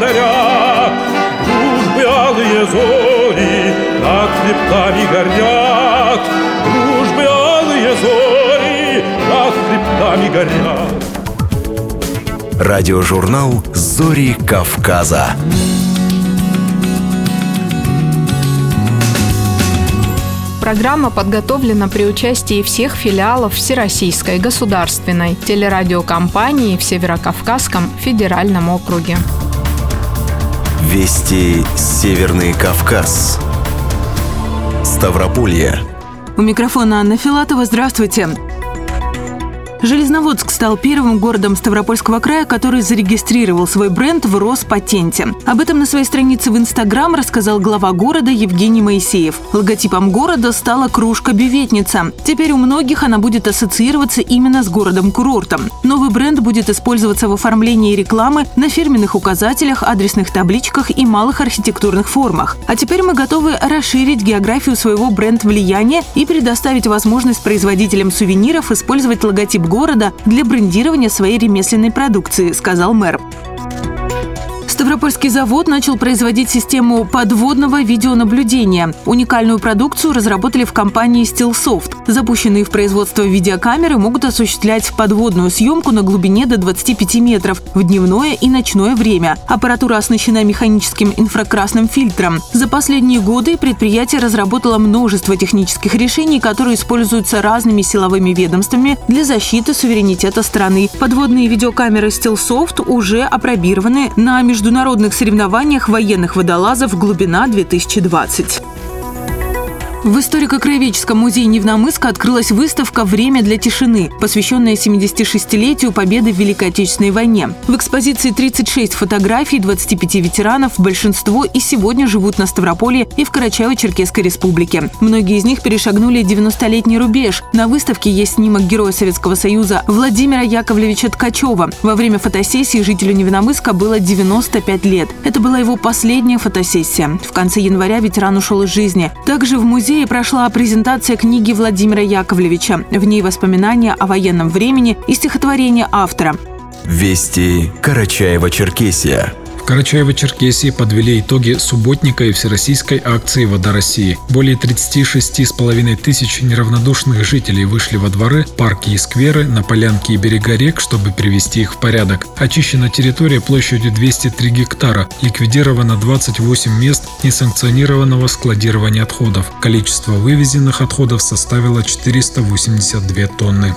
счастье даря, Дружбы алые зори над хребтами горят, Дружбы алые зори над хребтами горят. Радиожурнал «Зори Кавказа». Программа подготовлена при участии всех филиалов Всероссийской государственной телерадиокомпании в Северокавказском федеральном округе. Вести Северный Кавказ. Ставрополье. У микрофона Анна Филатова. Здравствуйте. Железноводск стал первым городом Ставропольского края, который зарегистрировал свой бренд в Роспатенте. Об этом на своей странице в Инстаграм рассказал глава города Евгений Моисеев. Логотипом города стала кружка-бюветница. Теперь у многих она будет ассоциироваться именно с городом-курортом. Новый бренд будет использоваться в оформлении рекламы на фирменных указателях, адресных табличках и малых архитектурных формах. А теперь мы готовы расширить географию своего бренд-влияния и предоставить возможность производителям сувениров использовать логотип города для брендирования своей ремесленной продукции, сказал мэр. Ставропольский завод начал производить систему подводного видеонаблюдения. Уникальную продукцию разработали в компании Stillsoft. Запущенные в производство видеокамеры могут осуществлять подводную съемку на глубине до 25 метров в дневное и ночное время. Аппаратура оснащена механическим инфракрасным фильтром. За последние годы предприятие разработало множество технических решений, которые используются разными силовыми ведомствами для защиты суверенитета страны. Подводные видеокамеры Stillsoft уже опробированы на международном международных соревнованиях военных водолазов «Глубина-2020». В историко-краеведческом музее Невномыска открылась выставка «Время для тишины», посвященная 76-летию победы в Великой Отечественной войне. В экспозиции 36 фотографий 25 ветеранов, большинство и сегодня живут на Ставрополе и в Карачаево-Черкесской республике. Многие из них перешагнули 90-летний рубеж. На выставке есть снимок Героя Советского Союза Владимира Яковлевича Ткачева. Во время фотосессии жителю Невномыска было 95 лет. Это была его последняя фотосессия. В конце января ветеран ушел из жизни. Также в музее музее прошла презентация книги Владимира Яковлевича. В ней воспоминания о военном времени и стихотворение автора. Вести Карачаева-Черкесия. Карачаево-Черкесии подвели итоги субботника и всероссийской акции «Вода России». Более 36,5 тысяч неравнодушных жителей вышли во дворы, парки и скверы, на полянки и берега рек, чтобы привести их в порядок. Очищена территория площадью 203 гектара, ликвидировано 28 мест несанкционированного складирования отходов. Количество вывезенных отходов составило 482 тонны.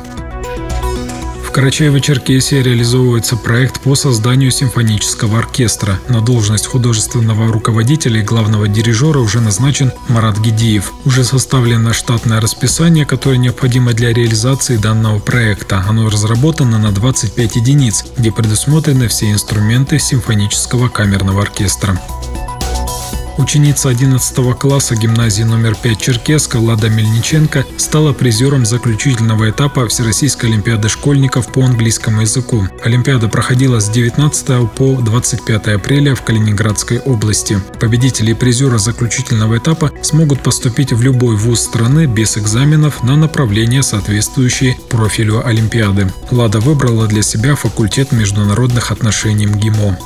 Карачаево-Черкесии реализовывается проект по созданию симфонического оркестра. На должность художественного руководителя и главного дирижера уже назначен Марат Гидиев. Уже составлено штатное расписание, которое необходимо для реализации данного проекта. Оно разработано на 25 единиц, где предусмотрены все инструменты симфонического камерного оркестра. Ученица 11 класса гимназии номер 5 Черкеска Лада Мельниченко стала призером заключительного этапа Всероссийской Олимпиады школьников по английскому языку. Олимпиада проходила с 19 по 25 апреля в Калининградской области. Победители и призеры заключительного этапа смогут поступить в любой вуз страны без экзаменов на направление, соответствующее профилю Олимпиады. Лада выбрала для себя факультет международных отношений МГИМО.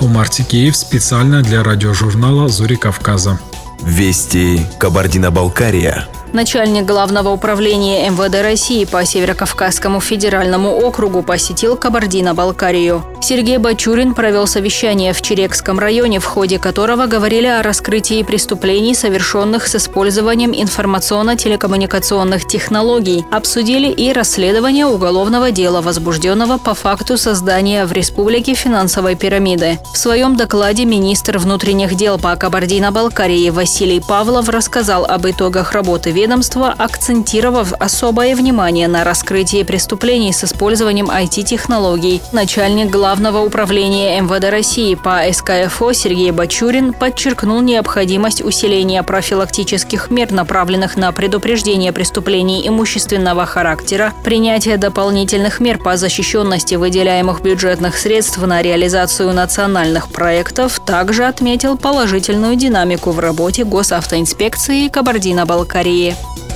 Умар Тикеев специально для радиожурнала «Зори Кавказа». Вести Кабардино-Балкария. Начальник Главного управления МВД России по Северокавказскому федеральному округу посетил Кабардино-Балкарию. Сергей Бачурин провел совещание в Черекском районе, в ходе которого говорили о раскрытии преступлений, совершенных с использованием информационно-телекоммуникационных технологий, обсудили и расследование уголовного дела, возбужденного по факту создания в республике финансовой пирамиды. В своем докладе министр внутренних дел по Кабардино-Балкарии Василий Павлов рассказал об итогах работы ведомства, акцентировав особое внимание на раскрытии преступлений с использованием IT-технологий. Начальник Главного управления МВД России по СКФО Сергей Бачурин подчеркнул необходимость усиления профилактических мер, направленных на предупреждение преступлений имущественного характера, принятие дополнительных мер по защищенности выделяемых бюджетных средств на реализацию национальных проектов, также отметил положительную динамику в работе госавтоинспекции Кабардино-Балкарии. Москве.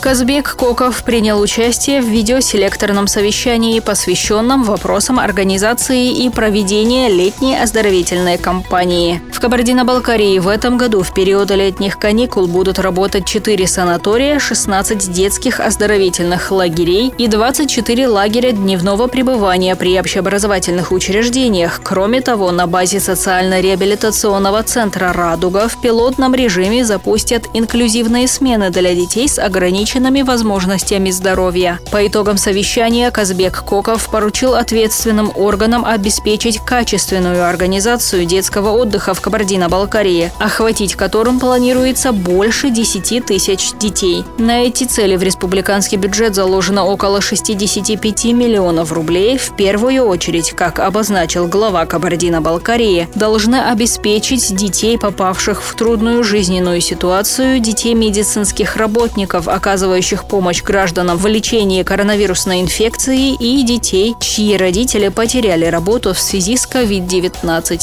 Казбек Коков принял участие в видеоселекторном совещании, посвященном вопросам организации и проведения летней оздоровительной кампании. В Кабардино-Балкарии в этом году в период летних каникул будут работать 4 санатория, 16 детских оздоровительных лагерей и 24 лагеря дневного пребывания при общеобразовательных учреждениях. Кроме того, на базе социально-реабилитационного центра «Радуга» в пилотном режиме запустят инклюзивные смены для детей с ограниченными ограниченными возможностями здоровья. По итогам совещания Казбек Коков поручил ответственным органам обеспечить качественную организацию детского отдыха в Кабардино-Балкарии, охватить которым планируется больше 10 тысяч детей. На эти цели в республиканский бюджет заложено около 65 миллионов рублей. В первую очередь, как обозначил глава Кабардино-Балкарии, должны обеспечить детей, попавших в трудную жизненную ситуацию, детей медицинских работников, оказывающих оказывающих помощь гражданам в лечении коронавирусной инфекции и детей, чьи родители потеряли работу в связи с COVID-19.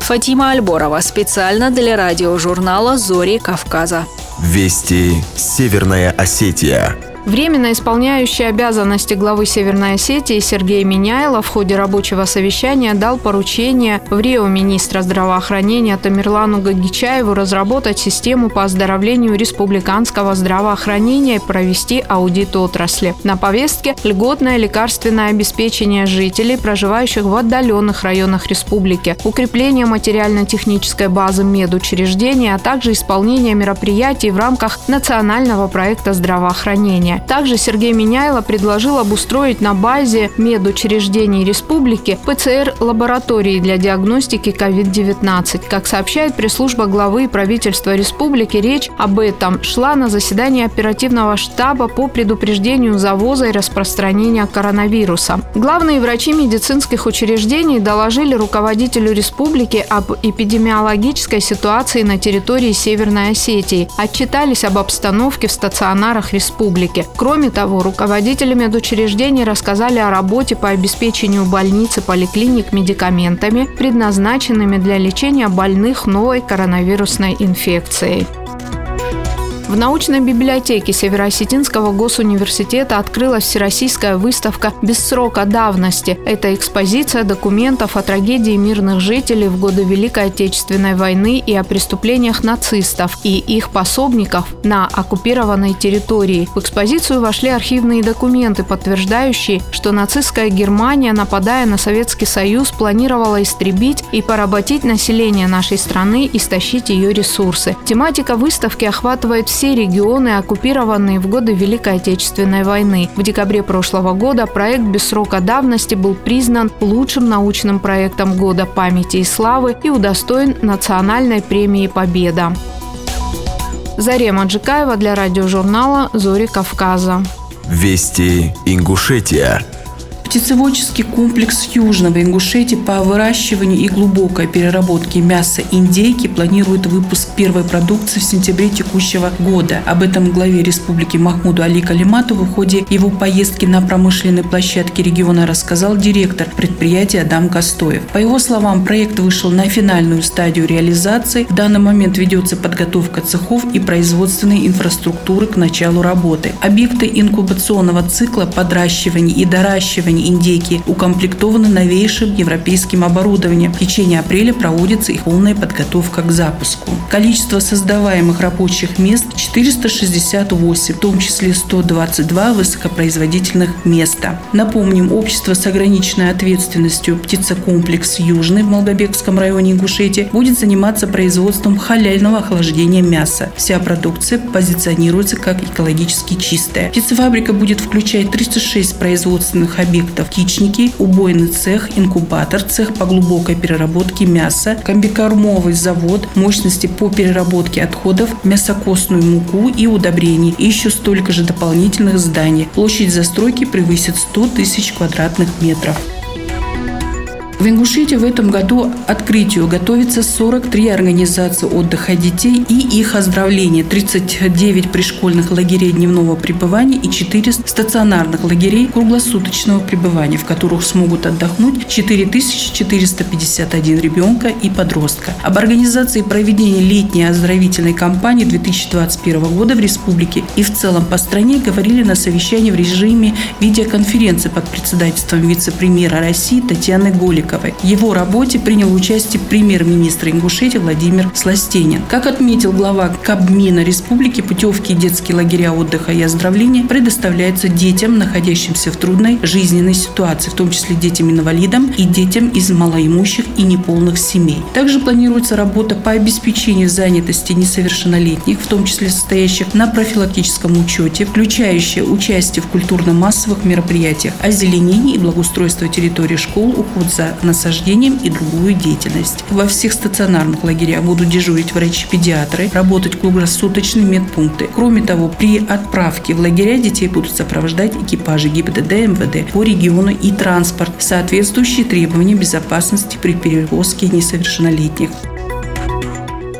Фатима Альборова специально для радиожурнала «Зори Кавказа». Вести Северная Осетия. Временно исполняющий обязанности главы Северной Осетии Сергей Миняйло в ходе рабочего совещания дал поручение в Рио министра здравоохранения Тамерлану Гагичаеву разработать систему по оздоровлению республиканского здравоохранения и провести аудит отрасли. На повестке льготное лекарственное обеспечение жителей, проживающих в отдаленных районах республики, укрепление материально-технической базы медучреждений, а также исполнение мероприятий в рамках национального проекта здравоохранения. Также Сергей Миняйло предложил обустроить на базе медучреждений республики ПЦР-лаборатории для диагностики COVID-19. Как сообщает пресс-служба главы правительства республики, речь об этом шла на заседании оперативного штаба по предупреждению завоза и распространения коронавируса. Главные врачи медицинских учреждений доложили руководителю республики об эпидемиологической ситуации на территории Северной Осетии, отчитались об обстановке в стационарах республики. Кроме того, руководители медучреждений рассказали о работе по обеспечению больниц и поликлиник медикаментами, предназначенными для лечения больных новой коронавирусной инфекцией. В научной библиотеке Североосетинского госуниверситета открылась всероссийская выставка «Без срока давности». Это экспозиция документов о трагедии мирных жителей в годы Великой Отечественной войны и о преступлениях нацистов и их пособников на оккупированной территории. В экспозицию вошли архивные документы, подтверждающие, что нацистская Германия, нападая на Советский Союз, планировала истребить и поработить население нашей страны и стащить ее ресурсы. Тематика выставки охватывает все регионы, оккупированные в годы Великой Отечественной войны. В декабре прошлого года проект «Без срока давности» был признан лучшим научным проектом года памяти и славы и удостоен национальной премии «Победа». Зарема Джикаева для радиожурнала «Зори Кавказа». Вести Ингушетия. Птицеводческий комплекс Южного Ингушетии по выращиванию и глубокой переработке мяса индейки планирует выпуск первой продукции в сентябре текущего года. Об этом главе республики Махмуду Али Калиматову в ходе его поездки на промышленной площадке региона рассказал директор предприятия Адам Костоев. По его словам, проект вышел на финальную стадию реализации. В данный момент ведется подготовка цехов и производственной инфраструктуры к началу работы. Объекты инкубационного цикла подращивания и доращивания индейки укомплектованы новейшим европейским оборудованием. В течение апреля проводится их полная подготовка к запуску. Количество создаваемых рабочих мест 468, в том числе 122 высокопроизводительных места. Напомним, общество с ограниченной ответственностью «Птицекомплекс Южный» в Молдобекском районе Ингушетии будет заниматься производством халяльного охлаждения мяса. Вся продукция позиционируется как экологически чистая. Птицефабрика будет включать 36 производственных объектов, птичники, убойный цех, инкубатор, цех по глубокой переработке мяса, комбикормовый завод, мощности по переработке отходов, мясокосную муку и удобрений, и еще столько же дополнительных зданий. Площадь застройки превысит 100 тысяч квадратных метров. В Ингушетии в этом году открытию готовится 43 организации отдыха детей и их оздоровления, 39 пришкольных лагерей дневного пребывания и 4 стационарных лагерей круглосуточного пребывания, в которых смогут отдохнуть 4451 ребенка и подростка. Об организации проведения летней оздоровительной кампании 2021 года в республике и в целом по стране говорили на совещании в режиме видеоконференции под председательством вице-премьера России Татьяны Голик Новиковой. В его работе принял участие премьер-министр Ингушетии Владимир Сластенин. Как отметил глава Кабмина республики, путевки и детские лагеря отдыха и оздоровления предоставляются детям, находящимся в трудной жизненной ситуации, в том числе детям-инвалидам и детям из малоимущих и неполных семей. Также планируется работа по обеспечению занятости несовершеннолетних, в том числе состоящих на профилактическом учете, включающая участие в культурно-массовых мероприятиях, озеленении и благоустройство территории школ, уход за насаждением и другую деятельность. Во всех стационарных лагерях будут дежурить врачи-педиатры, работать круглосуточные медпункты. Кроме того, при отправке в лагеря детей будут сопровождать экипажи ГИБДД, МВД по региону и транспорт, соответствующие требованиям безопасности при перевозке несовершеннолетних.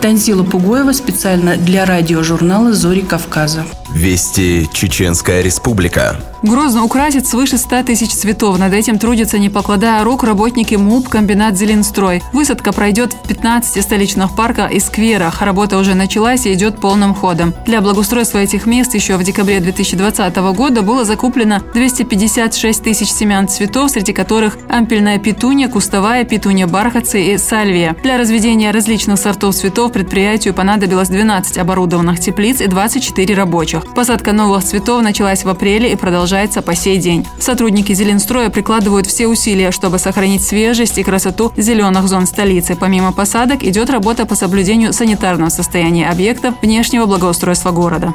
Танзила Пугоева специально для радиожурнала «Зори Кавказа». Вести Чеченская Республика. Грозно украсит свыше 100 тысяч цветов. Над этим трудятся, не покладая рук, работники МУП комбинат «Зеленстрой». Высадка пройдет в 15 столичных парках и скверах. Работа уже началась и идет полным ходом. Для благоустройства этих мест еще в декабре 2020 года было закуплено 256 тысяч семян цветов, среди которых ампельная петуния, кустовая петуния, бархатцы и сальвия. Для разведения различных сортов цветов предприятию понадобилось 12 оборудованных теплиц и 24 рабочих. Посадка новых цветов началась в апреле и продолжается по сей день. Сотрудники Зеленстроя прикладывают все усилия, чтобы сохранить свежесть и красоту зеленых зон столицы. Помимо посадок идет работа по соблюдению санитарного состояния объектов внешнего благоустройства города.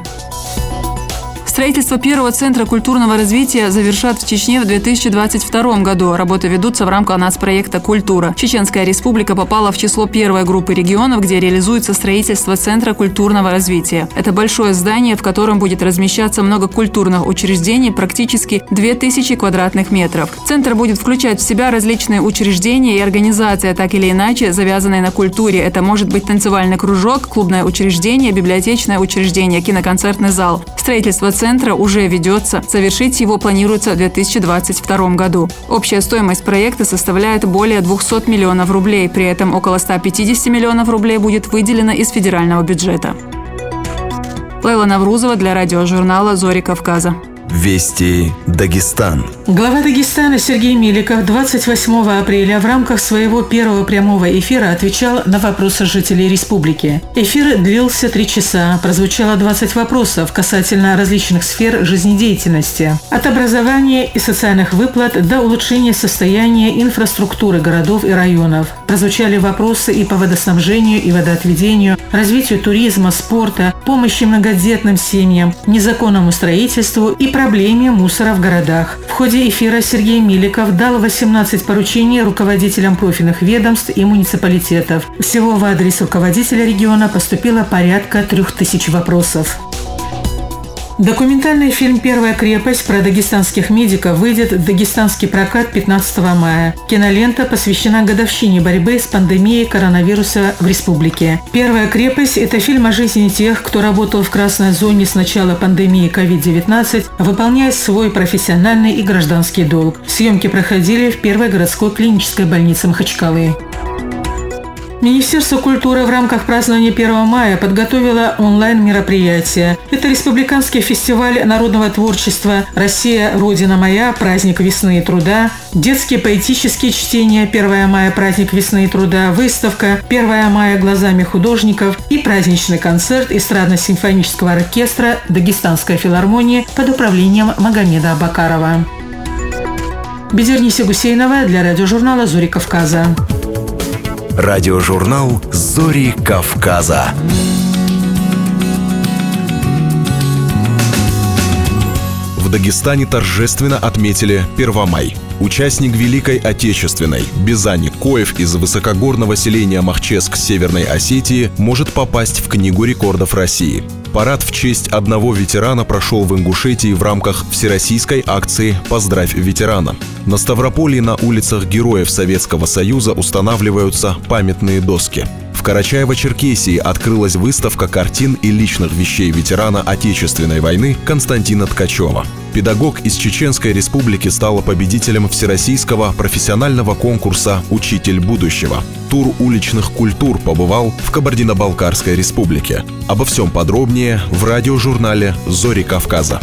Строительство первого центра культурного развития завершат в Чечне в 2022 году. Работы ведутся в рамках нацпроекта «Культура». Чеченская республика попала в число первой группы регионов, где реализуется строительство Центра культурного развития. Это большое здание, в котором будет размещаться много культурных учреждений, практически 2000 квадратных метров. Центр будет включать в себя различные учреждения и организации, так или иначе завязанные на культуре. Это может быть танцевальный кружок, клубное учреждение, библиотечное учреждение, киноконцертный зал. Строительство центра уже ведется. Завершить его планируется в 2022 году. Общая стоимость проекта составляет более 200 миллионов рублей. При этом около 150 миллионов рублей будет выделено из федерального бюджета. Лейла Наврузова для радиожурнала «Зори Кавказа». Вести Дагестан. Глава Дагестана Сергей Миликов 28 апреля в рамках своего первого прямого эфира отвечал на вопросы жителей республики. Эфир длился три часа, прозвучало 20 вопросов касательно различных сфер жизнедеятельности. От образования и социальных выплат до улучшения состояния инфраструктуры городов и районов. Прозвучали вопросы и по водоснабжению и водоотведению, развитию туризма, спорта, помощи многодетным семьям, незаконному строительству и проблеме мусора в городах. В ходе эфира Сергей Миликов дал 18 поручений руководителям профильных ведомств и муниципалитетов. Всего в адрес руководителя региона поступило порядка трех тысяч вопросов. Документальный фильм «Первая крепость» про дагестанских медиков выйдет в дагестанский прокат 15 мая. Кинолента посвящена годовщине борьбы с пандемией коронавируса в республике. «Первая крепость» – это фильм о жизни тех, кто работал в красной зоне с начала пандемии COVID-19, выполняя свой профессиональный и гражданский долг. Съемки проходили в первой городской клинической больнице Махачкалы. Министерство культуры в рамках празднования 1 мая подготовило онлайн-мероприятие. Это республиканский фестиваль народного творчества «Россия. Родина моя. Праздник весны и труда», детские поэтические чтения «1 мая. Праздник весны и труда», выставка «1 мая. Глазами художников» и праздничный концерт эстрадно-симфонического оркестра «Дагестанская филармония» под управлением Магомеда Абакарова. Бедерниса Гусейнова для радиожурнала «Зори Кавказа». Радиожурнал «Зори Кавказа». Дагестане торжественно отметили Первомай. Участник Великой Отечественной Бизани Коев из высокогорного селения Махческ Северной Осетии может попасть в Книгу рекордов России. Парад в честь одного ветерана прошел в Ингушетии в рамках всероссийской акции «Поздравь ветерана». На Ставрополье на улицах героев Советского Союза устанавливаются памятные доски. В Карачаево-Черкесии открылась выставка картин и личных вещей ветерана Отечественной войны Константина Ткачева. Педагог из Чеченской Республики стала победителем Всероссийского профессионального конкурса «Учитель будущего». Тур уличных культур побывал в Кабардино-Балкарской Республике. Обо всем подробнее в радиожурнале «Зори Кавказа».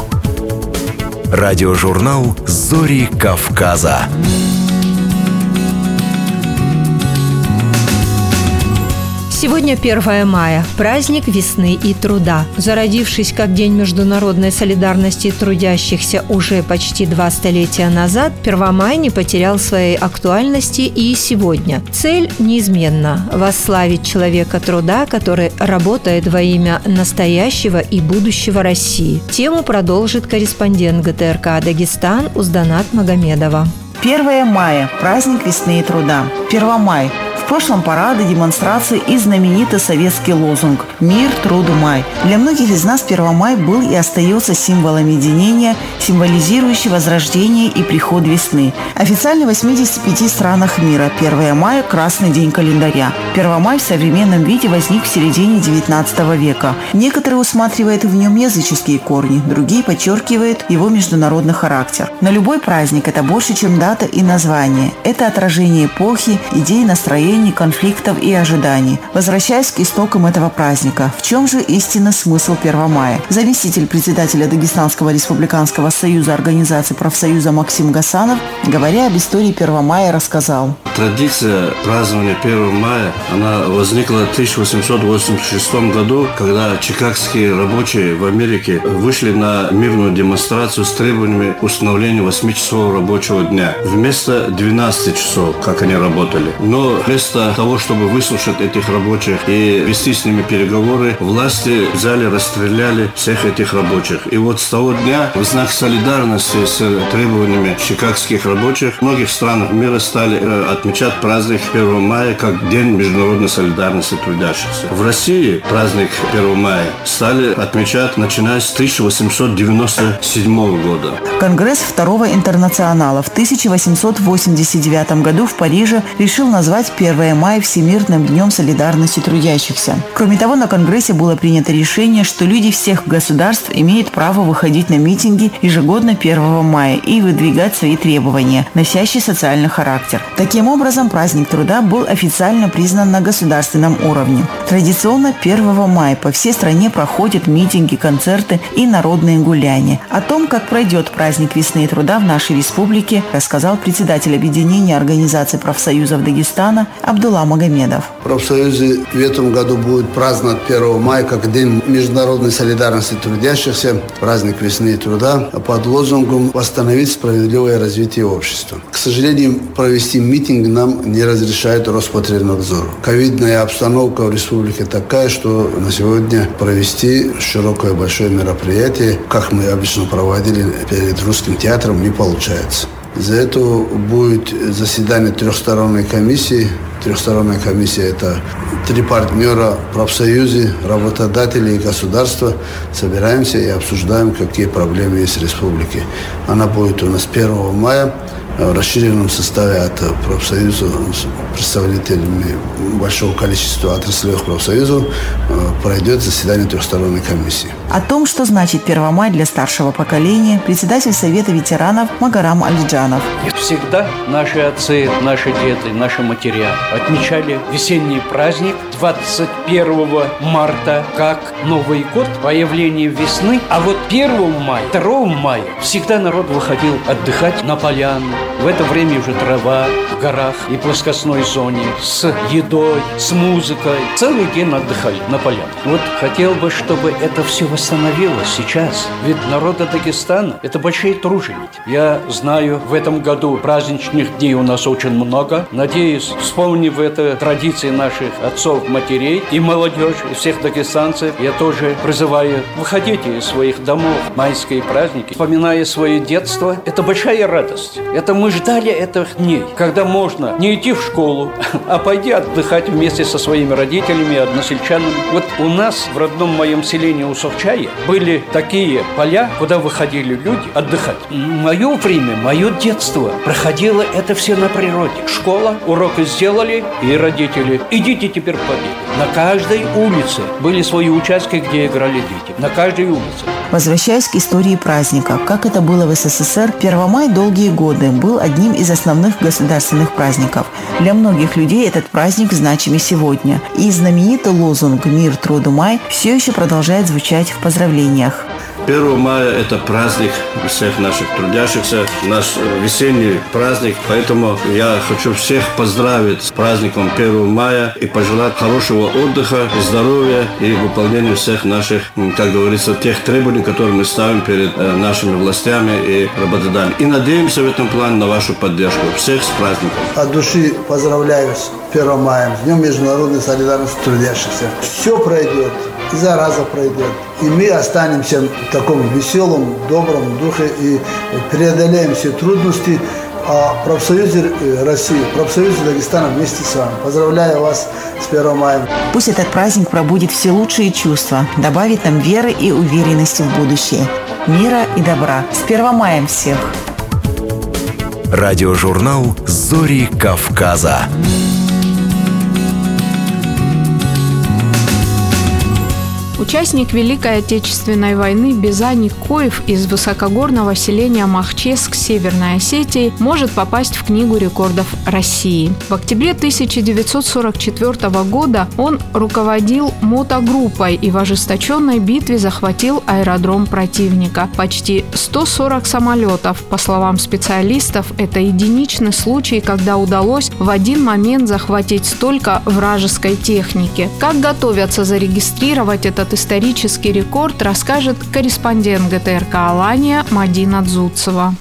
Радиожурнал «Зори Кавказа». Сегодня 1 мая – праздник весны и труда. Зародившись как День международной солидарности трудящихся уже почти два столетия назад, Первомай не потерял своей актуальности и сегодня. Цель неизменна – восславить человека труда, который работает во имя настоящего и будущего России. Тему продолжит корреспондент ГТРК «Дагестан» Узданат Магомедова. 1 мая – праздник весны и труда. 1 мая прошлом парады, демонстрации и знаменитый советский лозунг «Мир, труду, май». Для многих из нас 1 май был и остается символом единения, символизирующий возрождение и приход весны. Официально в 85 странах мира 1 мая – красный день календаря. 1 май в современном виде возник в середине 19 века. Некоторые усматривают в нем языческие корни, другие подчеркивают его международный характер. Но любой праздник – это больше, чем дата и название. Это отражение эпохи, идей, настроений, ощущений, конфликтов и ожиданий. Возвращаясь к истокам этого праздника, в чем же истинный смысл 1 мая? Заместитель председателя Дагестанского республиканского союза организации профсоюза Максим Гасанов, говоря об истории 1 мая, рассказал. Традиция празднования 1 мая, она возникла в 1886 году, когда чикагские рабочие в Америке вышли на мирную демонстрацию с требованиями установления 8-часового рабочего дня. Вместо 12 часов, как они работали. Но вместо вместо того, чтобы выслушать этих рабочих и вести с ними переговоры, власти взяли, расстреляли всех этих рабочих. И вот с того дня в знак солидарности с требованиями чикагских рабочих в многих странах мира стали э, отмечать праздник 1 мая как День международной солидарности трудящихся. В России праздник 1 мая стали отмечать начиная с 1897 года. Конгресс Второго интернационала в 1889 году в Париже решил назвать 1 1 мая Всемирным днем солидарности трудящихся. Кроме того, на Конгрессе было принято решение, что люди всех государств имеют право выходить на митинги ежегодно 1 мая и выдвигать свои требования, носящие социальный характер. Таким образом, праздник труда был официально признан на государственном уровне. Традиционно 1 мая по всей стране проходят митинги, концерты и народные гуляния. О том, как пройдет праздник весны и труда в нашей республике, рассказал председатель объединения Организации профсоюзов Дагестана Абдулла Магомедов. Профсоюзы в этом году будут праздновать 1 мая как День международной солидарности трудящихся, праздник весны и труда, под лозунгом «Восстановить справедливое развитие общества». К сожалению, провести митинг нам не разрешает Роспотребнадзор. Ковидная обстановка в республике такая, что на сегодня провести широкое большое мероприятие, как мы обычно проводили перед русским театром, не получается. За это будет заседание трехсторонней комиссии трехсторонняя комиссия – это три партнера, профсоюзы, работодатели и государство. Собираемся и обсуждаем, какие проблемы есть в республике. Она будет у нас 1 мая в расширенном составе от профсоюза представителями большого количества отраслевых профсоюзов э, пройдет заседание трехсторонней комиссии. О том, что значит 1 мая для старшего поколения, председатель Совета ветеранов Магарам Алиджанов. Всегда наши отцы, наши деды, наши матеря отмечали весенний праздник 21 марта как Новый год, появление весны. А вот 1 мая, 2 мая всегда народ выходил отдыхать на поляну, в это время уже трава в горах и плоскостной зоне с едой, с музыкой. Целый день отдыхали на полях. Вот хотел бы, чтобы это все восстановилось сейчас. Ведь народа Дагестана – это большие труженики. Я знаю, в этом году праздничных дней у нас очень много. Надеюсь, вспомнив это традиции наших отцов, матерей и молодежь, и всех дагестанцев, я тоже призываю, выходите из своих домов майские праздники, вспоминая свое детство. Это большая радость. Это мы ждали этих дней, когда можно не идти в школу, а пойти отдыхать вместе со своими родителями, односельчанами. Вот у нас в родном моем селении Усовчае были такие поля, куда выходили люди отдыхать. Мое время, мое детство проходило это все на природе. Школа, уроки сделали, и родители, идите теперь побегать. На каждой улице были свои участки, где играли дети. На каждой улице. Возвращаясь к истории праздника, как это было в СССР, 1 мая долгие годы был одним из основных государственных праздников. Для многих людей этот праздник значимый сегодня. И знаменитый лозунг «Мир, труду, май» все еще продолжает звучать в поздравлениях. 1 мая – это праздник всех наших трудящихся, наш весенний праздник. Поэтому я хочу всех поздравить с праздником 1 мая и пожелать хорошего отдыха, здоровья и выполнения всех наших, как говорится, тех требований, которые мы ставим перед э, нашими властями и работодателями. И надеемся в этом плане на вашу поддержку. Всех с праздником. От души поздравляю с 1 мая, Днем международной солидарности трудящихся. Все пройдет зараза пройдет. И мы останемся в таком веселом, добром духе и преодолеем все трудности. А профсоюзе э, России, профсоюзе Дагестана вместе с вами. Поздравляю вас с 1 мая. Пусть этот праздник пробудит все лучшие чувства, добавит нам веры и уверенности в будущее. Мира и добра. С 1 мая всех! Радиожурнал «Зори Кавказа». Участник Великой Отечественной войны Безани Коев из высокогорного селения Махческ Северной Осетии может попасть в Книгу рекордов России. В октябре 1944 года он руководил мотогруппой и в ожесточенной битве захватил аэродром противника. Почти 140 самолетов. По словам специалистов, это единичный случай, когда удалось в один момент захватить столько вражеской техники. Как готовятся зарегистрировать этот этот исторический рекорд расскажет корреспондент ГТРК «Алания» Мадина Дзуцева.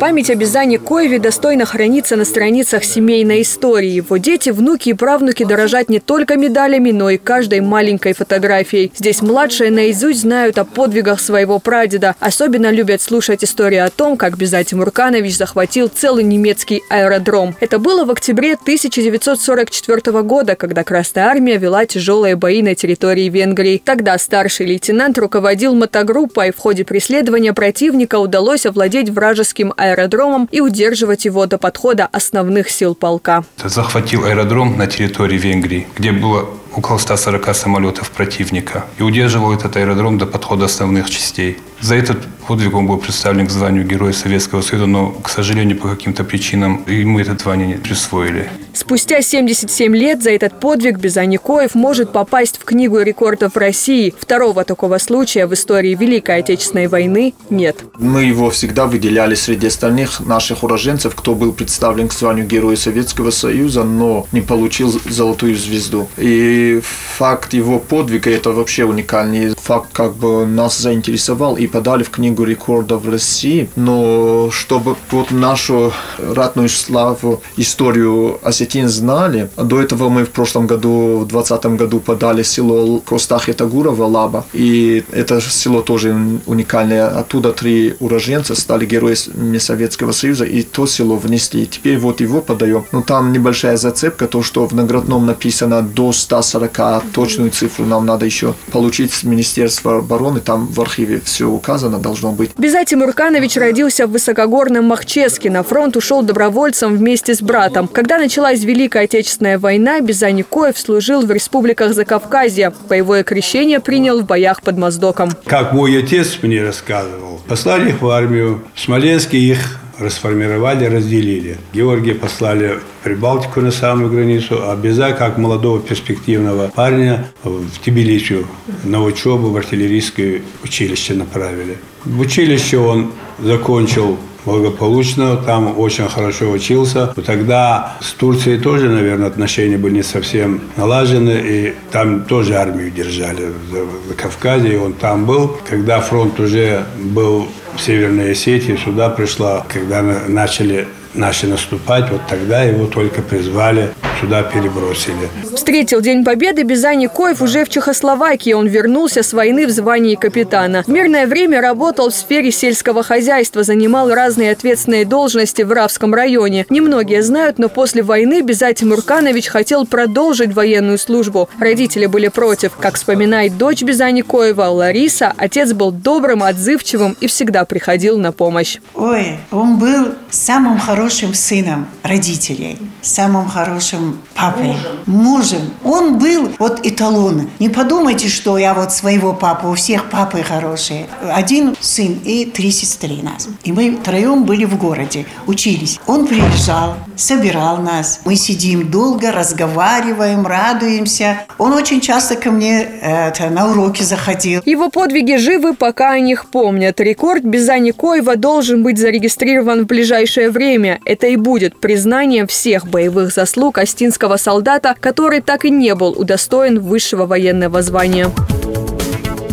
Память о Бизане Коеве достойно хранится на страницах семейной истории. Его дети, внуки и правнуки дорожат не только медалями, но и каждой маленькой фотографией. Здесь младшие наизусть знают о подвигах своего прадеда. Особенно любят слушать истории о том, как Биза Тимурканович захватил целый немецкий аэродром. Это было в октябре 1944 года, когда Красная Армия вела тяжелые бои на территории Венгрии. Тогда старший лейтенант руководил мотогруппой. В ходе преследования противника удалось овладеть вражеским аэродромом аэродромом и удерживать его до подхода основных сил полка. Захватил аэродром на территории Венгрии, где было около 140 самолетов противника и удерживал этот аэродром до подхода основных частей. За этот подвиг он был представлен к званию Героя Советского Союза, но, к сожалению, по каким-то причинам ему это звание не присвоили. Спустя 77 лет за этот подвиг Безаникоев может попасть в Книгу рекордов России. Второго такого случая в истории Великой Отечественной войны нет. Мы его всегда выделяли среди остальных наших уроженцев, кто был представлен к званию Героя Советского Союза, но не получил золотую звезду. И И факт его подвига – это вообще уникальный факт, как бы нас заинтересовал и подали в книгу рекордов России. Но чтобы вот нашу ратную славу, историю осетин знали, до этого мы в прошлом году, в 2020 году подали село Костахетагурова, Лаба. И это село тоже уникальное. Оттуда три уроженца стали героями Советского Союза, и то село внесли. И теперь вот его подаем. Но там небольшая зацепка, то, что в наградном написано до 140, точную цифру нам надо еще получить с Министерства обороны, там в архиве все указано должно быть. Безати Мурканович родился в высокогорном Махческе. На фронт ушел добровольцем вместе с братом. Когда началась Великая Отечественная война, Бизани Коев служил в республиках Закавказья. Боевое крещение принял в боях под Моздоком. Как мой отец мне рассказывал, послали их в армию, в Смоленске их расформировали, разделили. Георгия послали в Прибалтику на самую границу, а Беза, как молодого перспективного парня, в Тбилисию на учебу в артиллерийское училище направили. В училище он закончил благополучно, там очень хорошо учился. Тогда с Турцией тоже, наверное, отношения были не совсем налажены, и там тоже армию держали в Кавказе, и он там был. Когда фронт уже был в Северной Осетии, сюда пришла, когда начали наши наступать, вот тогда его только призвали, сюда перебросили. Встретил День Победы Бизани Коев уже в Чехословакии. Он вернулся с войны в звании капитана. В мирное время работал в сфере сельского хозяйства, занимал разные ответственные должности в Равском районе. Немногие знают, но после войны Безати Мурканович хотел продолжить военную службу. Родители были против. Как вспоминает дочь Бизани Коева, Лариса, отец был добрым, отзывчивым и всегда приходил на помощь. Ой, он был самым хорошим хорошим сыном родителей, самым хорошим папой, мужем. Он был вот эталон. Не подумайте, что я вот своего папы, у всех папы хорошие. Один сын и три сестры нас. И мы втроем были в городе, учились. Он приезжал, собирал нас. Мы сидим долго, разговариваем, радуемся. Он очень часто ко мне это, на уроки заходил. Его подвиги живы, пока о них помнят. Рекорд без Ани Коева должен быть зарегистрирован в ближайшее время. Это и будет признанием всех боевых заслуг остинского солдата, который так и не был удостоен высшего военного звания.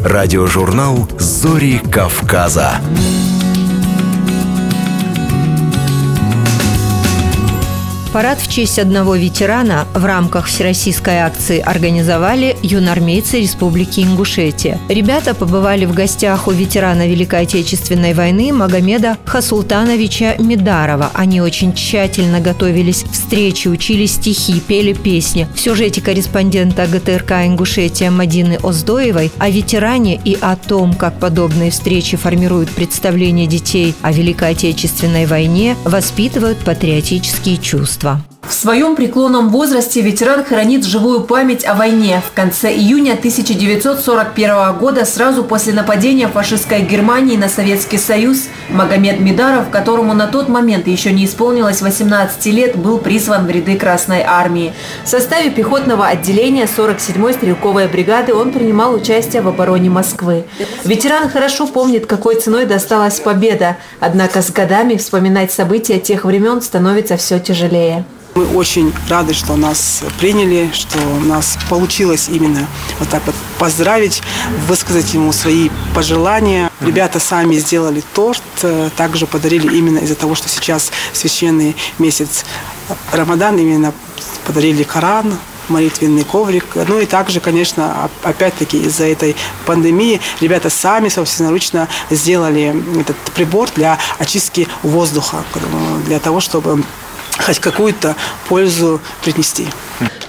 Радиожурнал «Зори Кавказа». Парад в честь одного ветерана в рамках всероссийской акции организовали юнормейцы Республики Ингушетия. Ребята побывали в гостях у ветерана Великой Отечественной войны Магомеда Хасултановича Медарова. Они очень тщательно готовились к встрече, учили стихи, пели песни. В сюжете корреспондента ГТРК Ингушетия Мадины Оздоевой о ветеране и о том, как подобные встречи формируют представление детей о Великой Отечественной войне, воспитывают патриотические чувства детства. В своем преклонном возрасте ветеран хранит живую память о войне. В конце июня 1941 года, сразу после нападения фашистской Германии на Советский Союз, Магомед Мидаров, которому на тот момент еще не исполнилось 18 лет, был призван в ряды Красной Армии. В составе пехотного отделения 47-й стрелковой бригады он принимал участие в обороне Москвы. Ветеран хорошо помнит, какой ценой досталась победа, однако с годами вспоминать события тех времен становится все тяжелее. Мы очень рады, что нас приняли, что у нас получилось именно вот так вот поздравить, высказать ему свои пожелания. Ребята сами сделали торт, э, также подарили именно из-за того, что сейчас священный месяц Рамадан, именно подарили Коран, молитвенный коврик. Ну и также, конечно, опять-таки из-за этой пандемии ребята сами собственноручно сделали этот прибор для очистки воздуха, для того, чтобы хоть какую-то пользу принести.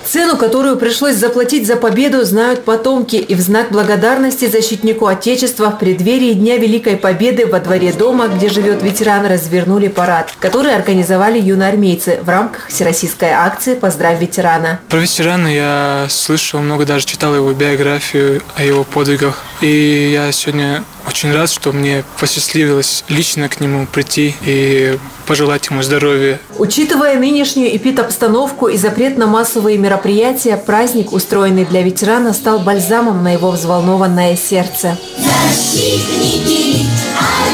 Цену, которую пришлось заплатить за победу, знают потомки. И в знак благодарности защитнику Отечества в преддверии Дня Великой Победы во дворе дома, где живет ветеран, развернули парад, который организовали юноармейцы в рамках всероссийской акции «Поздравь ветерана». Про ветерана я слышал много, даже читал его биографию о его подвигах. И я сегодня очень рад, что мне посчастливилось лично к нему прийти и пожелать ему здоровья. Учитывая нынешнюю эпид-обстановку и запрет на массовые мероприятия, праздник, устроенный для ветерана, стал бальзамом на его взволнованное сердце. Защитники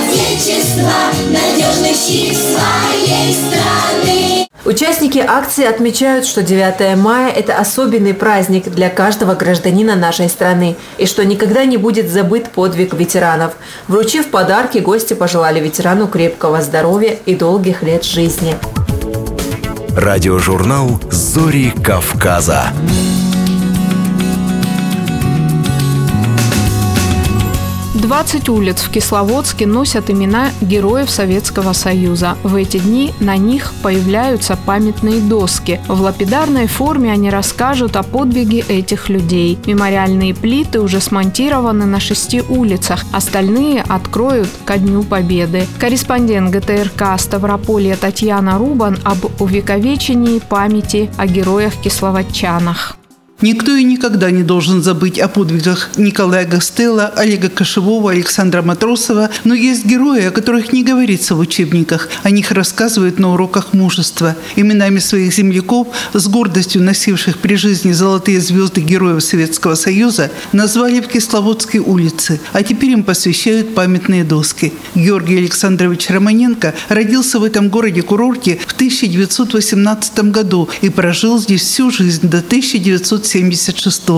Отечества, надежный щит своей страны. Участники акции отмечают, что 9 мая – это особенный праздник для каждого гражданина нашей страны и что никогда не будет забыт подвиг ветеранов. Вручив подарки, гости пожелали ветерану крепкого здоровья и долгих лет жизни. Радиожурнал «Зори Кавказа». 20 улиц в Кисловодске носят имена героев Советского Союза. В эти дни на них появляются памятные доски. В лапидарной форме они расскажут о подвиге этих людей. Мемориальные плиты уже смонтированы на шести улицах, остальные откроют ко Дню Победы. Корреспондент ГТРК Ставрополья Татьяна Рубан об увековечении памяти о героях-кисловодчанах. Никто и никогда не должен забыть о подвигах Николая Гастелла, Олега Кошевого, Александра Матросова, но есть герои, о которых не говорится в учебниках. О них рассказывают на уроках мужества. Именами своих земляков, с гордостью носивших при жизни золотые звезды героев Советского Союза, назвали в Кисловодской улице, а теперь им посвящают памятные доски. Георгий Александрович Романенко родился в этом городе-курорте в 1918 году и прожил здесь всю жизнь до 1970 1976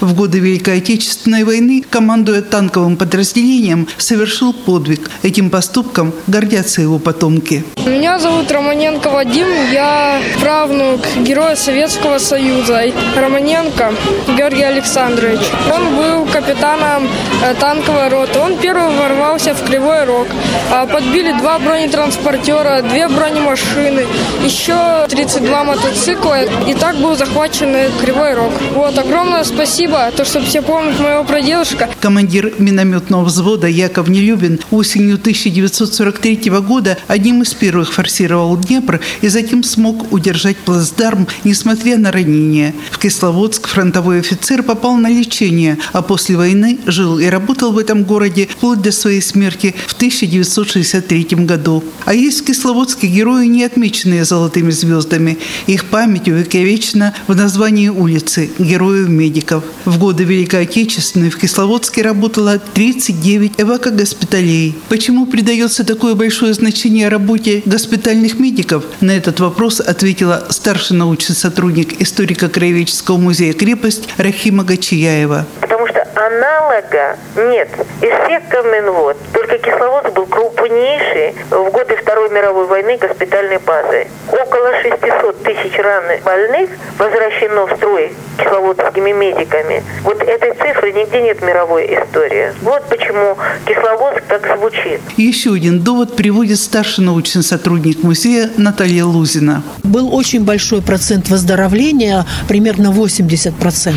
В годы Великой Отечественной войны, командуя танковым подразделением, совершил подвиг. Этим поступком гордятся его потомки. Меня зовут Романенко Вадим, я правнук героя Советского Союза Романенко Георгий Александрович. Он был капитаном э, танковой роты. Он первый ворвался в Кривой Рог. А, подбили два бронетранспортера, две бронемашины, еще 32 мотоцикла. И так был захвачен Кривой Рог. Вот, огромное спасибо, то, что все помнят моего прадедушка. Командир минометного взвода Яков Нелюбин осенью 1943 года одним из первых форсировал Днепр и затем смог удержать плацдарм, несмотря на ранения. В Кисловодск фронтовой офицер попал на лечение, а после войны жил и работал в этом городе вплоть до своей смерти в 1963 году. А есть в Кисловодске герои, не отмеченные золотыми звездами. Их память увековечена в названии улицы героев-медиков. В годы Великой Отечественной в Кисловодске работало 39 эвакогоспиталей. Почему придается такое большое значение работе госпитальных медиков? На этот вопрос ответила старший научный сотрудник историко-краеведческого музея «Крепость» Рахима Гачияева. Потому аналога нет. Из всех Каменвод только Кисловодск был крупнейший в годы Второй мировой войны госпитальной базы. Около 600 тысяч ран больных возвращено в строй кисловодскими медиками. Вот этой цифры нигде нет в мировой истории. Вот почему Кисловодск так звучит. Еще один довод приводит старший научный сотрудник музея Наталья Лузина. Был очень большой процент выздоровления, примерно 80%,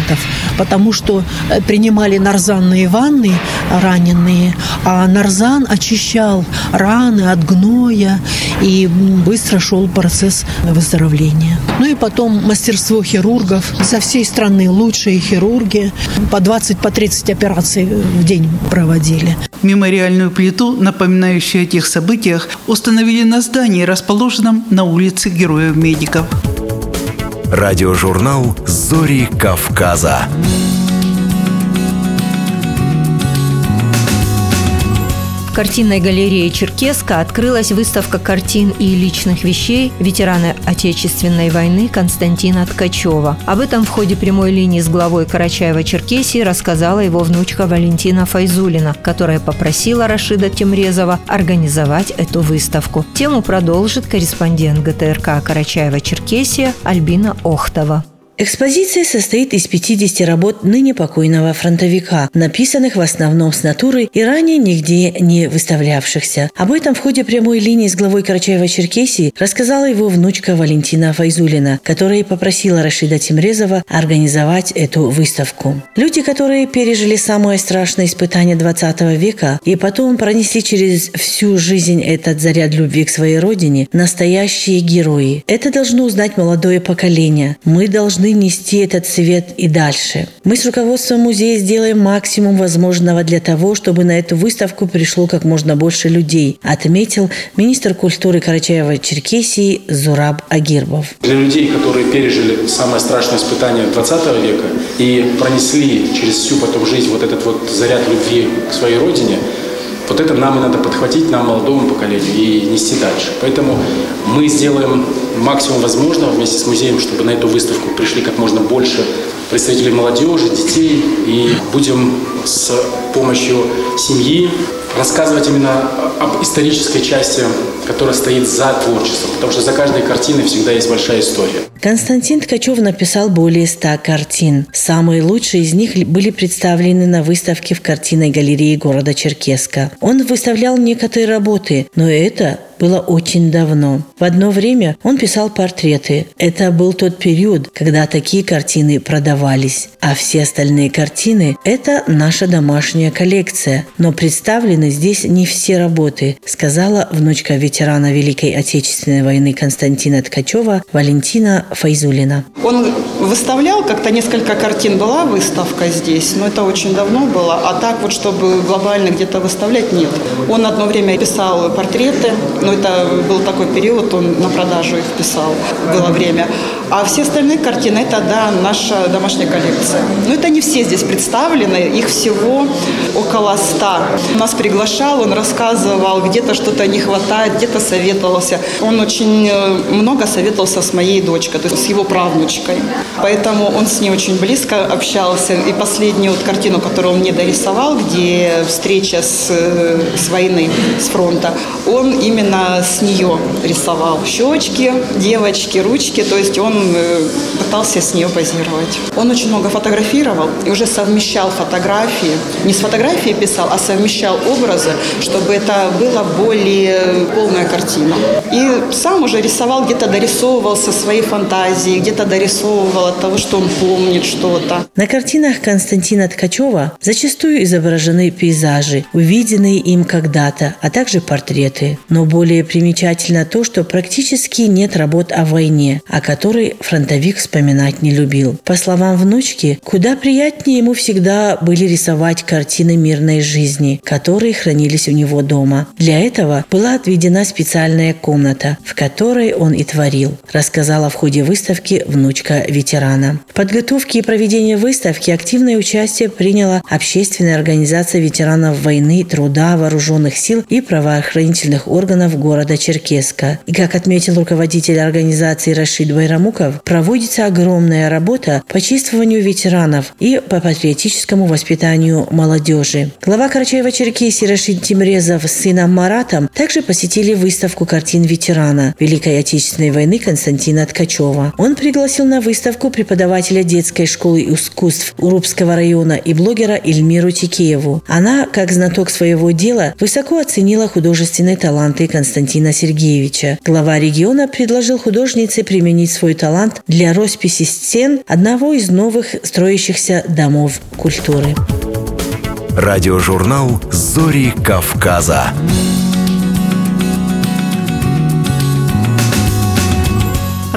потому что э, принимали нарзанные ванны раненые, а нарзан очищал раны от гноя, и быстро шел процесс выздоровления. Ну и потом мастерство хирургов. За всей страны лучшие хирурги. По 20, по 30 операций в день проводили. Мемориальную плиту, напоминающую о тех событиях, установили на здании, расположенном на улице Героев-Медиков. Радиожурнал «Зори Кавказа». В картинной галерее Черкеска открылась выставка картин и личных вещей ветерана Отечественной войны Константина Ткачева. Об этом в ходе прямой линии с главой Карачаева-Черкесии рассказала его внучка Валентина Файзулина, которая попросила Рашида Темрезова организовать эту выставку. Тему продолжит корреспондент ГТРК Карачаева-Черкесия Альбина Охтова. Экспозиция состоит из 50 работ ныне покойного фронтовика, написанных в основном с натуры и ранее нигде не выставлявшихся. Об этом в ходе прямой линии с главой Карачаева-Черкесии рассказала его внучка Валентина Файзулина, которая попросила Рашида Тимрезова организовать эту выставку. Люди, которые пережили самое страшное испытание 20 века и потом пронесли через всю жизнь этот заряд любви к своей родине, настоящие герои. Это должно узнать молодое поколение. Мы должны нести этот свет и дальше. Мы с руководством музея сделаем максимум возможного для того, чтобы на эту выставку пришло как можно больше людей, отметил министр культуры Карачаева-Черкесии Зураб Агирбов. Для людей, которые пережили самое страшное испытание 20 века и пронесли через всю потом жизнь вот этот вот заряд любви к своей родине, Вот это нам и надо подхватить, нам, молодому поколению, и нести дальше. Поэтому мы сделаем максимум возможного вместе с музеем, чтобы на эту выставку пришли как можно больше представителей молодежи, детей. И будем с помощью семьи рассказывать именно об исторической части, которая стоит за творчеством. Потому что за каждой картиной всегда есть большая история. Константин Ткачев написал более ста картин. Самые лучшие из них были представлены на выставке в картинной галерее города Черкеска. Он выставлял некоторые работы, но это было очень давно. В одно время он писал портреты. Это был тот период, когда такие картины продавались. А все остальные картины – это наша домашняя коллекция. Но представлены здесь не все работы, сказала внучка ветерана Великой Отечественной войны Константина Ткачева Валентина Файзулина. Он выставлял как-то несколько картин, была выставка здесь, но это очень давно было. А так вот, чтобы глобально где-то выставлять, нет. Он одно время писал портреты, но это был такой период, он на продажу их писал, было время. А все остальные картины, это, да, наша домашняя коллекция. Но это не все здесь представлены, их всего около ста. Нас приглашал, он рассказывал, где-то что-то не хватает, где-то советовался. Он очень э, много советовался с моей дочкой, то есть с его правнучкой. Поэтому он с ней очень близко общался. И последнюю вот картину, которую он мне дорисовал, где встреча с, э, с войны, с фронта, он именно с нее рисовал щечки, девочки, ручки, то есть он э, пытался с нее позировать. Он очень много фотографировал и уже совмещал фотографии, не с фотографией писал, а совмещал образы, чтобы это была более полная картина. И сам уже рисовал, где-то дорисовывался своей фантазией, где-то дорисовывал от того, что он помнит что-то. На картинах Константина Ткачева зачастую изображены пейзажи, увиденные им когда-то, а также портреты. Но более примечательно то, что практически нет работ о войне, о которой фронтовик вспоминать не любил. По словам внучки, куда приятнее ему всегда были рисовать картины мирной жизни, которые хранились у него дома. Для этого была отведена специальная комната, в которой он и творил, рассказала в ходе выставки внучка ветерана. В подготовке и проведении выставки активное участие приняла общественная организация ветеранов войны, труда, вооруженных сил и правоохранительных органов города Черкеска. И, как отметил руководитель организации Рашид Байрамуков, проводится огромная работа по чествованию ветеранов и по патриотическому воспитанию молодежи. Глава Карачаева-Черкесии Рашид Тимрезов с сыном Маратом также посетили выставку картин ветерана Великой Отечественной войны Константина Ткачева. Он пригласил на выставку преподавателя детской школы искусств Урубского района и блогера Эльмиру Тикееву. Она, как знаток своего дела, высоко оценила художественные таланты Константина Сергеевича. Глава региона предложил художнице применить свой талант для росписи стен одного из новых строящихся домов культуры. Радиожурнал «Зори Кавказа».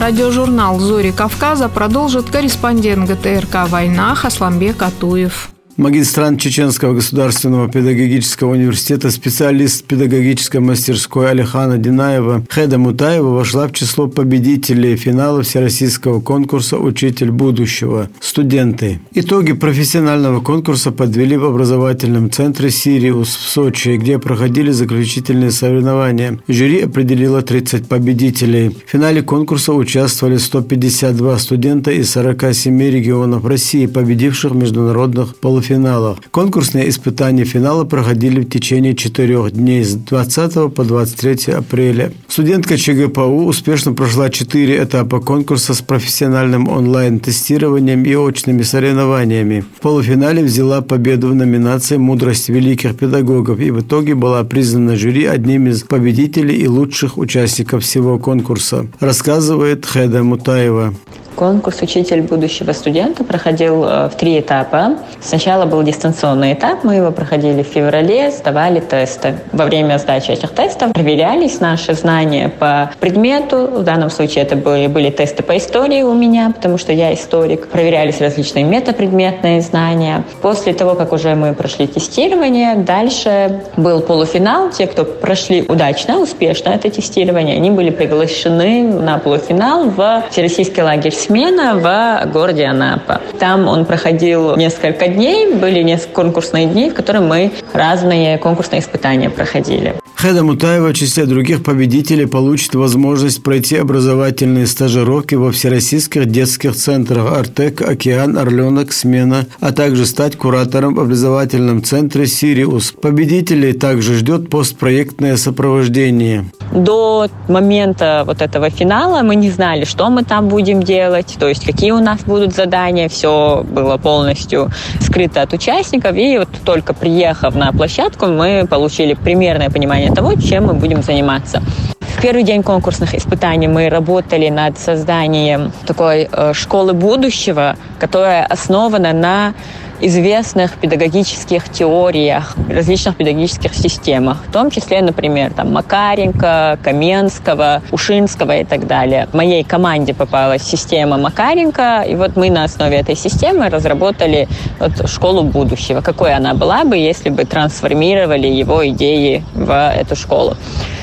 Радиожурнал «Зори Кавказа» продолжит корреспондент ГТРК «Война» Хасламбек Атуев. Магистрант Чеченского государственного педагогического университета, специалист педагогической мастерской Алихана Динаева Хеда Мутаева вошла в число победителей финала Всероссийского конкурса «Учитель будущего» – студенты. Итоги профессионального конкурса подвели в образовательном центре «Сириус» в Сочи, где проходили заключительные соревнования. Жюри определило 30 победителей. В финале конкурса участвовали 152 студента из 47 регионов России, победивших в международных полуфиналах полуфиналах. Конкурсные испытания финала проходили в течение четырех дней с 20 по 23 апреля. Студентка ЧГПУ успешно прошла четыре этапа конкурса с профессиональным онлайн-тестированием и очными соревнованиями. В полуфинале взяла победу в номинации «Мудрость великих педагогов» и в итоге была признана жюри одним из победителей и лучших участников всего конкурса, рассказывает Хеда Мутаева. Конкурс «Учитель будущего студента» проходил э, в три этапа. Сначала был дистанционный этап, мы его проходили в феврале, сдавали тесты. Во время сдачи этих тестов проверялись наши знания по предмету. В данном случае это были, были тесты по истории у меня, потому что я историк. Проверялись различные метапредметные знания. После того, как уже мы прошли тестирование, дальше был полуфинал. Те, кто прошли удачно, успешно это тестирование, они были приглашены на полуфинал в Всероссийский лагерь «Смена» в городе Анапа. Там он проходил несколько дней, были несколько конкурсные дни, в которых мы разные конкурсные испытания проходили. Хеда Мутаева в числе других победителей получит возможность пройти образовательные стажировки во всероссийских детских центрах «Артек», «Океан», «Орленок», «Смена», а также стать куратором в образовательном центре «Сириус». Победителей также ждет постпроектное сопровождение. До момента вот этого финала мы не знали, что мы там будем делать, то есть какие у нас будут задания, все было полностью скрыто от участников, и вот только приехав на площадку, мы получили примерное понимание того, чем мы будем заниматься. В первый день конкурсных испытаний мы работали над созданием такой э, школы будущего, которая основана на известных педагогических теориях, различных педагогических системах, в том числе, например, там Макаренко, Каменского, Ушинского и так далее. В моей команде попалась система Макаренко, и вот мы на основе этой системы разработали вот школу будущего. Какой она была бы, если бы трансформировали его идеи в эту школу.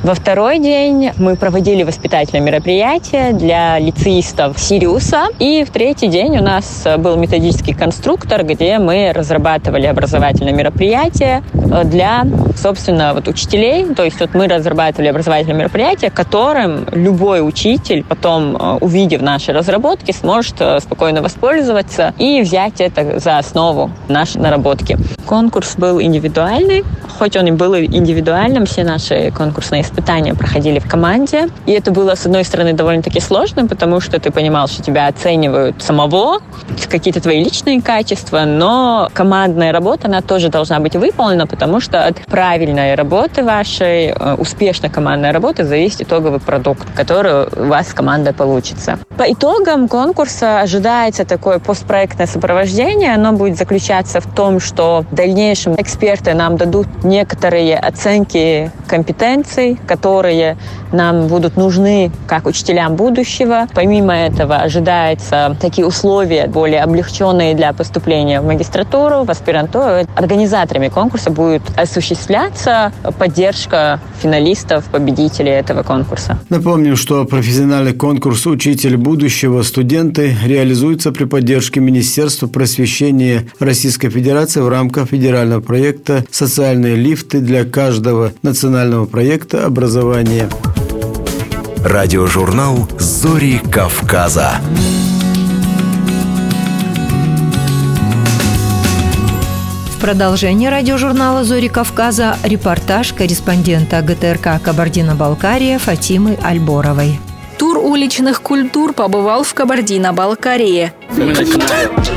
Во второй день мы проводили воспитательное мероприятие для лицеистов Сириуса. И в третий день у нас был методический конструктор, где мы разрабатывали образовательное мероприятие э, для, собственно, вот учителей. То есть вот мы разрабатывали образовательное мероприятие, которым любой учитель, потом, э, увидев наши разработки, сможет э, спокойно воспользоваться и взять это за основу нашей наработки. Конкурс был индивидуальный, хоть он и был индивидуальным, все наши конкурсные испытания проходили в команде. И это было, с одной стороны, довольно-таки сложно, потому что ты понимал, что тебя оценивают самого, какие-то твои личные качества, но командная работа, она тоже должна быть выполнена, потому что от правильной работы вашей, э, успешной командной работы зависит итоговый продукт, который у вас с командой получится. По итогам конкурса ожидается такое постпроектное сопровождение. Оно будет заключаться в том, что в дальнейшем эксперты нам дадут некоторые оценки компетенций, которые нам будут нужны как учителям будущего. Помимо этого ожидается такие условия более облегченные для поступления в магистратуру, в аспирантуру. Организаторами конкурса будет осуществляться поддержка финалистов, победителей этого конкурса. Напомним, что профессиональный конкурс «Учитель будущего» студенты реализуется при поддержке Министерства просвещения Российской Федерации в рамках федерального проекта «Социальные лифты для каждого» национального проекта образования. Радиожурнал «Зори Кавказа». В продолжение радиожурнала «Зори Кавказа» репортаж корреспондента ГТРК «Кабардино-Балкария» Фатимы Альборовой. Тур уличных культур побывал в Кабардино-Балкарии. Мы начинаем.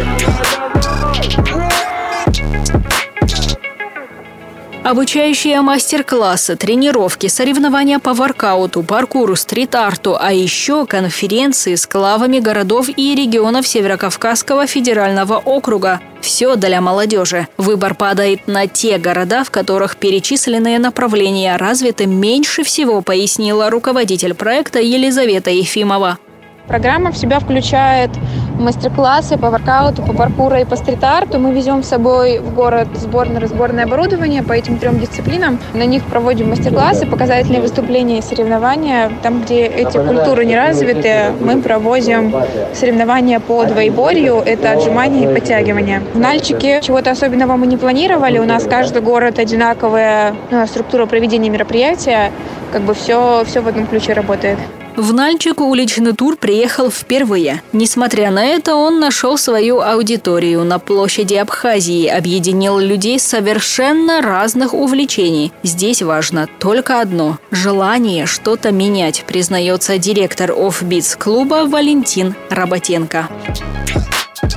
Обучающие мастер-классы, тренировки, соревнования по воркауту, паркуру, стрит-арту, а еще конференции с главами городов и регионов Северокавказского федерального округа. Все для молодежи. Выбор падает на те города, в которых перечисленные направления развиты меньше всего, пояснила руководитель проекта Елизавета Ефимова. Программа в себя включает мастер-классы по воркауту, по паркуру и по стрит-арту. Мы везем с собой в город сборно-разборное оборудование по этим трем дисциплинам. На них проводим мастер-классы, показательные выступления и соревнования. Там, где эти культуры не развиты, мы проводим соревнования по двоеборью. Это отжимания и подтягивания. В Нальчике чего-то особенного мы не планировали. У нас каждый город одинаковая э, структура проведения мероприятия. Как бы все, все в одном ключе работает. В Нальчик уличный тур приехал впервые. Несмотря на это, он нашел свою аудиторию на площади Абхазии, объединил людей совершенно разных увлечений. Здесь важно только одно – желание что-то менять, признается директор Offbeats клуба Валентин Работенко.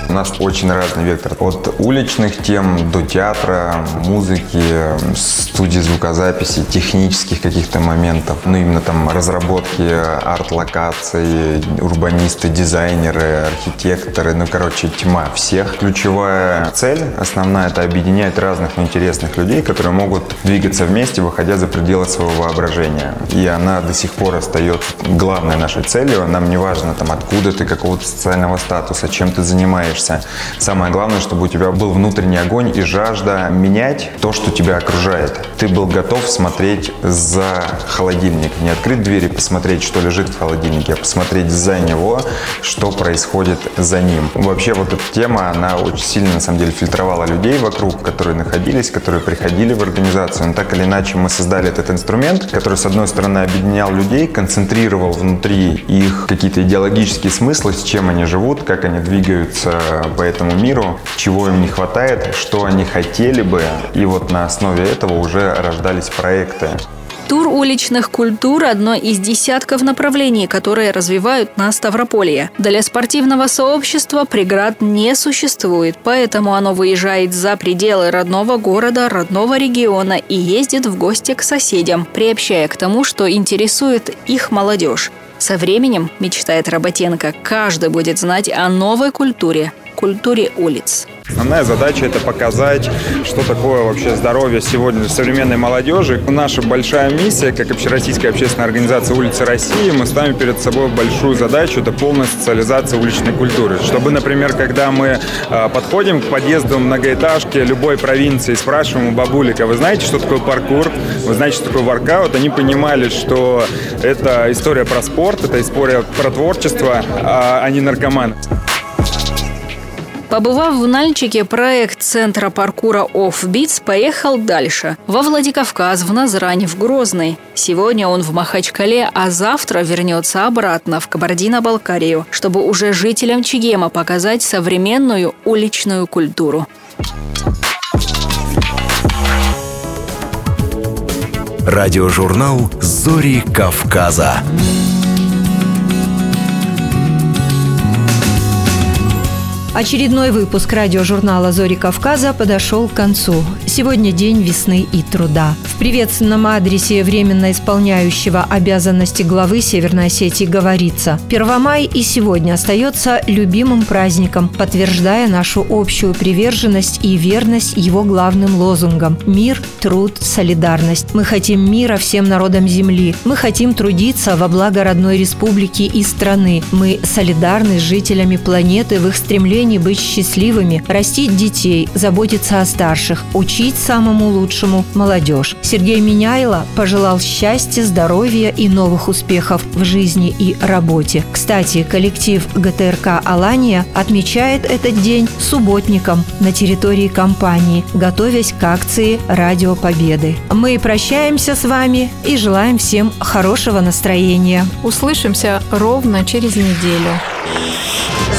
У нас очень разный вектор. От уличных тем до театра, музыки, студии звукозаписи, технических каких-то моментов. Ну, именно там разработки арт-локаций, урбанисты, дизайнеры, архитекторы. Ну, короче, тьма всех. Ключевая цель основная – это объединять разных интересных людей, которые могут двигаться вместе, выходя за пределы своего воображения. И она до сих пор остается главной нашей целью. Нам не важно, там, откуда ты, какого-то социального статуса, чем ты занимаешься, занимаешься. Самое главное, чтобы у тебя был внутренний огонь и жажда менять то, что тебя окружает. Ты был готов смотреть за холодильник, не открыть дверь и посмотреть, что лежит в холодильнике, а посмотреть за него, что происходит за ним. Вообще вот эта тема, она очень сильно на самом деле фильтровала людей вокруг, которые находились, которые приходили в организацию. Но так или иначе мы создали этот инструмент, который с одной стороны объединял людей, концентрировал внутри их какие-то идеологические смыслы, с чем они живут, как они двигаются по этому миру, чего им не хватает, что они хотели бы. И вот на основе этого уже рождались проекты. Тур уличных культур – одно из десятков направлений, которые развивают на Ставрополье. Для спортивного сообщества преград не существует, поэтому оно выезжает за пределы родного города, родного региона и ездит в гости к соседям, приобщая к тому, что интересует их молодежь. Со временем, мечтает Работенко, каждый будет знать о новой культуре – культуре улиц. Основная задача – это показать, что такое вообще здоровье сегодня современной молодежи. Наша большая миссия, как общероссийская общественная организация «Улицы России», мы ставим перед собой большую задачу – это полная социализация уличной культуры. Чтобы, например, когда мы э, подходим к подъезду многоэтажки любой провинции, спрашиваем у бабулек, а вы знаете, что такое паркур, вы знаете, что такое воркаут, они понимали, что это история про спорт, это история про творчество, а не наркоман. Побывав в Нальчике, проект Центра паркура Offbeats поехал дальше. Во Владикавказ, в Назрань, в Грозный. Сегодня он в Махачкале, а завтра вернется обратно в Кабардино-Балкарию, чтобы уже жителям Чигема показать современную уличную культуру. Радиожурнал «Зори Кавказа». Очередной выпуск радиожурнала «Зори Кавказа» подошел к концу. Сегодня день весны и труда. В приветственном адресе временно исполняющего обязанности главы Северной Осетии говорится «Первомай и сегодня остается любимым праздником, подтверждая нашу общую приверженность и верность его главным лозунгам – мир, труд, солидарность. Мы хотим мира всем народам Земли. Мы хотим трудиться во благо родной республики и страны. Мы солидарны с жителями планеты в их стремлении стремлении быть счастливыми, растить детей, заботиться о старших, учить самому лучшему молодежь. Сергей Меняйло пожелал счастья, здоровья и новых успехов в жизни и работе. Кстати, коллектив ГТРК «Алания» отмечает этот день субботником на территории компании, готовясь к акции «Радио Победы». Мы прощаемся с вами и желаем всем хорошего настроения. Услышимся ровно через неделю.